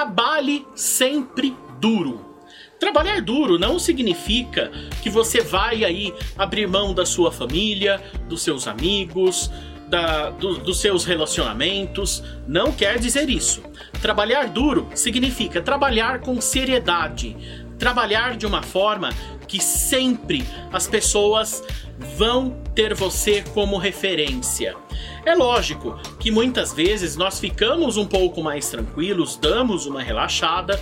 trabalhe sempre duro. Trabalhar duro não significa que você vai aí abrir mão da sua família, dos seus amigos, da, do, dos seus relacionamentos. Não quer dizer isso. Trabalhar duro significa trabalhar com seriedade, trabalhar de uma forma que sempre as pessoas vão ter você como referência. É lógico que muitas vezes nós ficamos um pouco mais tranquilos, damos uma relaxada,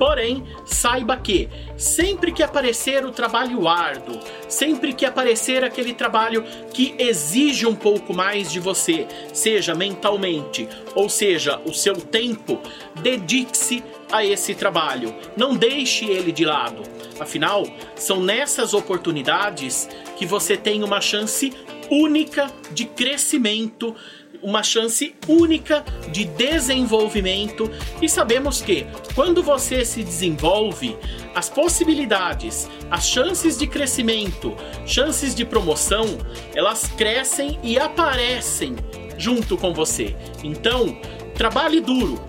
Porém, saiba que sempre que aparecer o trabalho árduo, sempre que aparecer aquele trabalho que exige um pouco mais de você, seja mentalmente ou seja o seu tempo, dedique-se a esse trabalho. Não deixe ele de lado. Afinal, são nessas oportunidades que você tem uma chance única de crescimento uma chance única de desenvolvimento e sabemos que quando você se desenvolve, as possibilidades, as chances de crescimento, chances de promoção, elas crescem e aparecem junto com você. Então, trabalhe duro.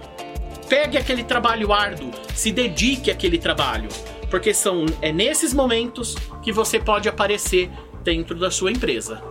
Pegue aquele trabalho árduo, se dedique àquele trabalho, porque são é nesses momentos que você pode aparecer dentro da sua empresa.